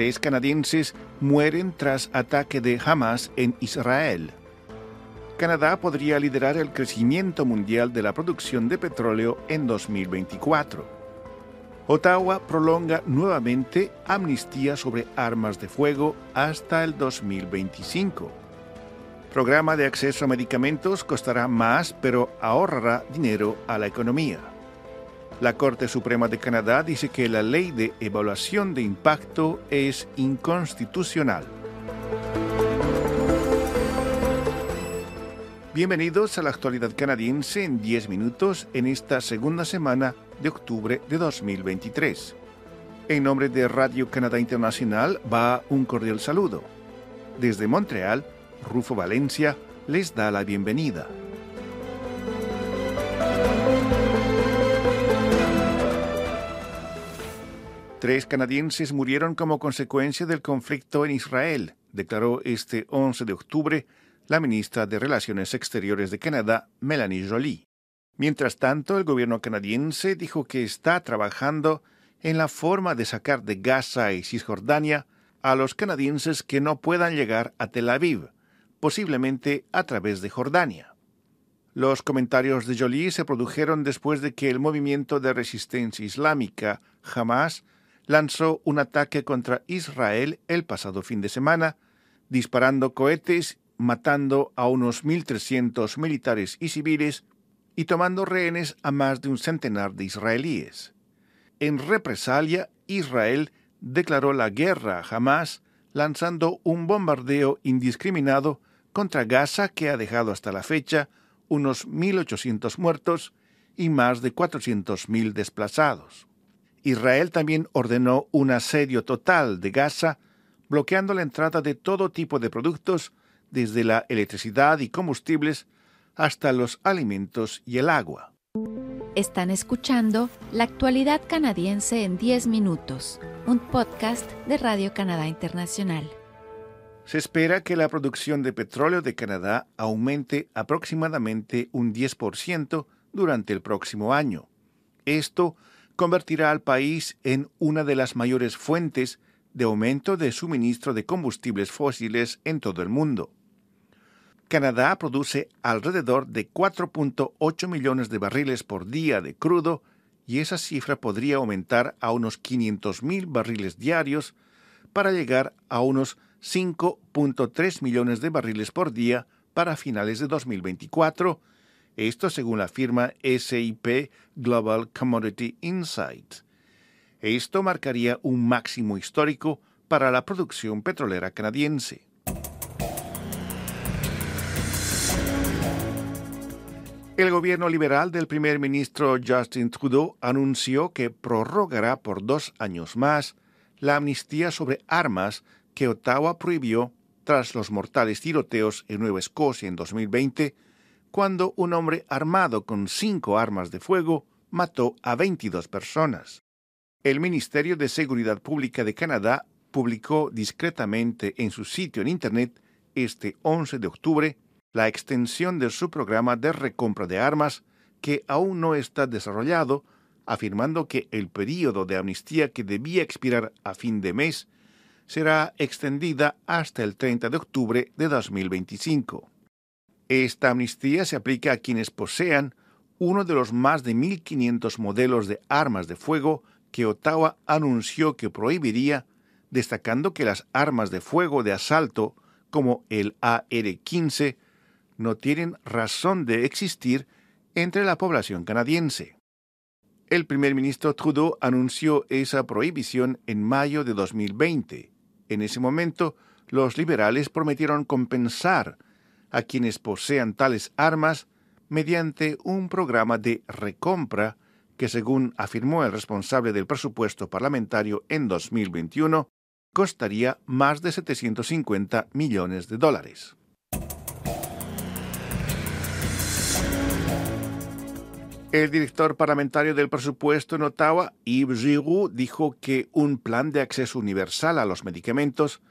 Tres canadienses mueren tras ataque de Hamas en Israel. Canadá podría liderar el crecimiento mundial de la producción de petróleo en 2024. Ottawa prolonga nuevamente amnistía sobre armas de fuego hasta el 2025. Programa de acceso a medicamentos costará más, pero ahorrará dinero a la economía. La Corte Suprema de Canadá dice que la ley de evaluación de impacto es inconstitucional. Bienvenidos a la actualidad canadiense en 10 minutos en esta segunda semana de octubre de 2023. En nombre de Radio Canadá Internacional va un cordial saludo. Desde Montreal, Rufo Valencia les da la bienvenida. Tres canadienses murieron como consecuencia del conflicto en Israel, declaró este 11 de octubre la ministra de Relaciones Exteriores de Canadá, Melanie Joly. Mientras tanto, el gobierno canadiense dijo que está trabajando en la forma de sacar de Gaza y Cisjordania a los canadienses que no puedan llegar a Tel Aviv, posiblemente a través de Jordania. Los comentarios de Joly se produjeron después de que el movimiento de resistencia islámica Hamas lanzó un ataque contra Israel el pasado fin de semana, disparando cohetes matando a unos 1.300 militares y civiles y tomando rehenes a más de un centenar de israelíes. En represalia, Israel declaró la guerra a Hamas, lanzando un bombardeo indiscriminado contra Gaza que ha dejado hasta la fecha unos 1.800 muertos y más de 400.000 desplazados. Israel también ordenó un asedio total de Gaza, bloqueando la entrada de todo tipo de productos desde la electricidad y combustibles hasta los alimentos y el agua. Están escuchando La actualidad canadiense en 10 minutos, un podcast de Radio Canadá Internacional. Se espera que la producción de petróleo de Canadá aumente aproximadamente un 10% durante el próximo año. Esto convertirá al país en una de las mayores fuentes de aumento de suministro de combustibles fósiles en todo el mundo. Canadá produce alrededor de 4.8 millones de barriles por día de crudo y esa cifra podría aumentar a unos 500.000 barriles diarios para llegar a unos 5.3 millones de barriles por día para finales de 2024, esto según la firma SIP Global Commodity Insight. Esto marcaría un máximo histórico para la producción petrolera canadiense. El gobierno liberal del primer ministro Justin Trudeau anunció que prorrogará por dos años más la amnistía sobre armas que Ottawa prohibió tras los mortales tiroteos en Nueva Escocia en 2020, cuando un hombre armado con cinco armas de fuego mató a 22 personas. El Ministerio de Seguridad Pública de Canadá publicó discretamente en su sitio en Internet este 11 de octubre la extensión de su programa de recompra de armas, que aún no está desarrollado, afirmando que el período de amnistía que debía expirar a fin de mes será extendida hasta el 30 de octubre de 2025. Esta amnistía se aplica a quienes posean uno de los más de 1.500 modelos de armas de fuego que Ottawa anunció que prohibiría, destacando que las armas de fuego de asalto, como el AR-15, no tienen razón de existir entre la población canadiense. El primer ministro Trudeau anunció esa prohibición en mayo de 2020. En ese momento, los liberales prometieron compensar a quienes posean tales armas mediante un programa de recompra que, según afirmó el responsable del presupuesto parlamentario en 2021, costaría más de 750 millones de dólares. El director parlamentario del presupuesto en Ottawa, Yves Giroux, dijo que un plan de acceso universal a los medicamentos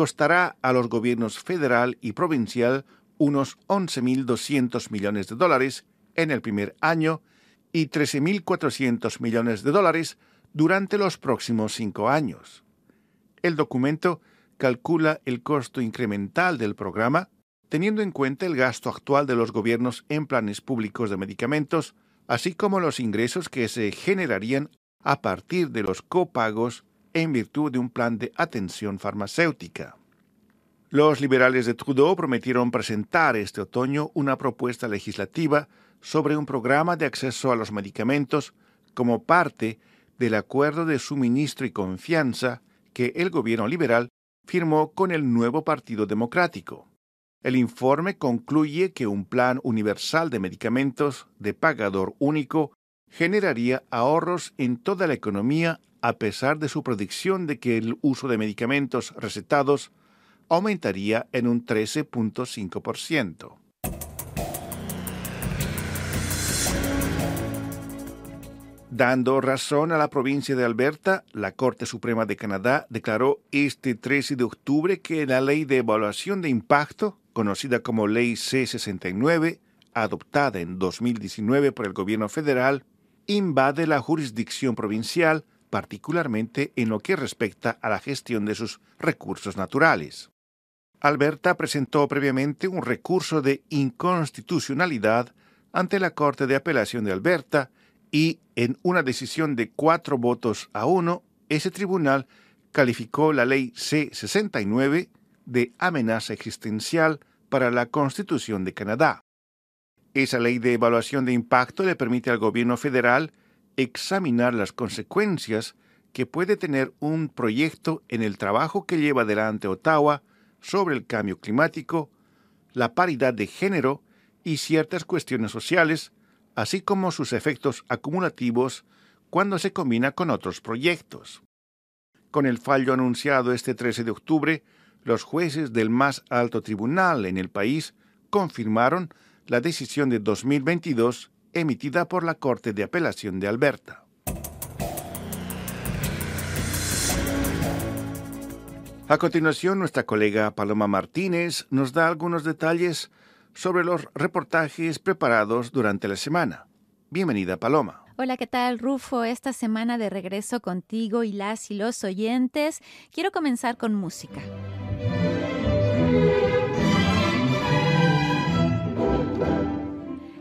costará a los gobiernos federal y provincial unos 11.200 millones de dólares en el primer año y 13.400 millones de dólares durante los próximos cinco años. El documento calcula el costo incremental del programa, teniendo en cuenta el gasto actual de los gobiernos en planes públicos de medicamentos, así como los ingresos que se generarían a partir de los copagos en virtud de un plan de atención farmacéutica. Los liberales de Trudeau prometieron presentar este otoño una propuesta legislativa sobre un programa de acceso a los medicamentos como parte del acuerdo de suministro y confianza que el gobierno liberal firmó con el nuevo Partido Democrático. El informe concluye que un plan universal de medicamentos de pagador único generaría ahorros en toda la economía a pesar de su predicción de que el uso de medicamentos recetados aumentaría en un 13.5%. Dando razón a la provincia de Alberta, la Corte Suprema de Canadá declaró este 13 de octubre que la ley de evaluación de impacto, conocida como Ley C-69, adoptada en 2019 por el gobierno federal, invade la jurisdicción provincial particularmente en lo que respecta a la gestión de sus recursos naturales. Alberta presentó previamente un recurso de inconstitucionalidad ante la Corte de Apelación de Alberta y, en una decisión de cuatro votos a uno, ese tribunal calificó la ley C-69 de amenaza existencial para la Constitución de Canadá. Esa ley de evaluación de impacto le permite al gobierno federal examinar las consecuencias que puede tener un proyecto en el trabajo que lleva adelante Ottawa sobre el cambio climático, la paridad de género y ciertas cuestiones sociales, así como sus efectos acumulativos cuando se combina con otros proyectos. Con el fallo anunciado este 13 de octubre, los jueces del más alto tribunal en el país confirmaron la decisión de 2022 emitida por la Corte de Apelación de Alberta. A continuación, nuestra colega Paloma Martínez nos da algunos detalles sobre los reportajes preparados durante la semana. Bienvenida, Paloma. Hola, ¿qué tal, Rufo? Esta semana de regreso contigo y las y los oyentes, quiero comenzar con música.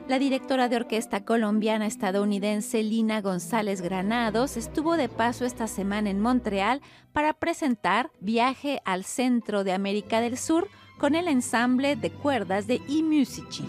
La directora de orquesta colombiana estadounidense Lina González Granados estuvo de paso esta semana en Montreal para presentar Viaje al Centro de América del Sur con el ensamble de cuerdas de eMusici.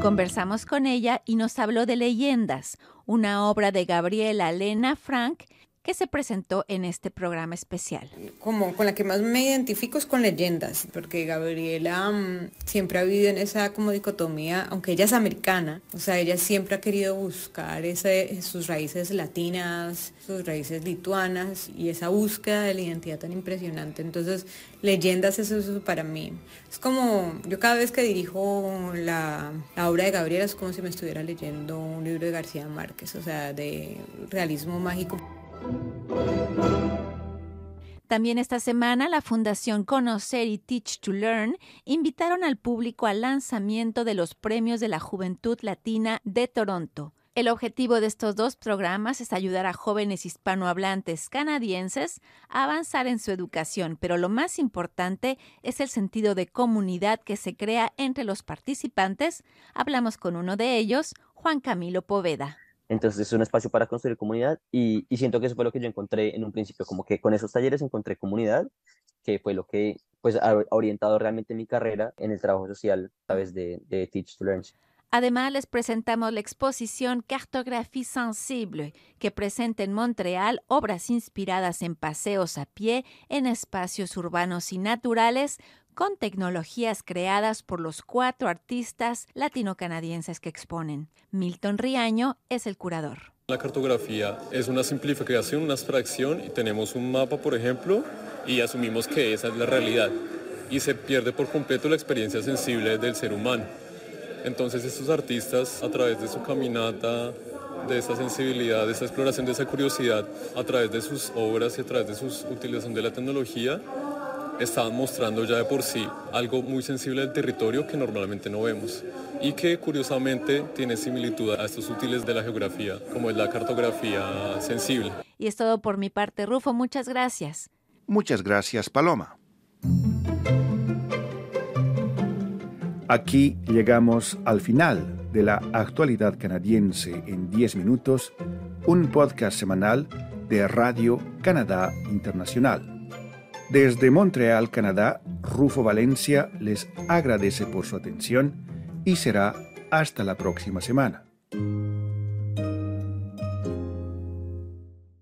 Conversamos con ella y nos habló de Leyendas, una obra de Gabriela Lena Frank que se presentó en este programa especial. Como con la que más me identifico es con leyendas, porque Gabriela mm, siempre ha vivido en esa como dicotomía, aunque ella es americana, o sea, ella siempre ha querido buscar ese, sus raíces latinas, sus raíces lituanas y esa búsqueda de la identidad tan impresionante. Entonces, leyendas es para mí. Es como, yo cada vez que dirijo la obra de Gabriela es como si me estuviera leyendo un libro de García Márquez, o sea, de realismo mágico. También esta semana la Fundación Conocer y Teach to Learn invitaron al público al lanzamiento de los Premios de la Juventud Latina de Toronto. El objetivo de estos dos programas es ayudar a jóvenes hispanohablantes canadienses a avanzar en su educación, pero lo más importante es el sentido de comunidad que se crea entre los participantes. Hablamos con uno de ellos, Juan Camilo Poveda. Entonces es un espacio para construir comunidad y, siento que eso fue lo que yo encontré en un principio, como que con esos talleres encontré comunidad, que fue lo que pues ha orientado realmente mi carrera en el trabajo social a través de, de Teach to Learn. Además, les presentamos la exposición Cartographie Sensible, que presenta en Montreal obras inspiradas en paseos a pie en espacios urbanos y naturales con tecnologías creadas por los cuatro artistas latino-canadienses que exponen. Milton Riaño es el curador. La cartografía es una simplificación, una abstracción y tenemos un mapa, por ejemplo, y asumimos que esa es la realidad y se pierde por completo la experiencia sensible del ser humano. Entonces estos artistas, a través de su caminata, de esa sensibilidad, de esa exploración, de esa curiosidad, a través de sus obras y a través de su utilización de la tecnología, estaban mostrando ya de por sí algo muy sensible del territorio que normalmente no vemos y que curiosamente tiene similitud a estos útiles de la geografía, como es la cartografía sensible. Y es todo por mi parte, Rufo. Muchas gracias. Muchas gracias, Paloma. Aquí llegamos al final de la actualidad canadiense en 10 minutos, un podcast semanal de Radio Canadá Internacional. Desde Montreal, Canadá, Rufo Valencia les agradece por su atención y será hasta la próxima semana.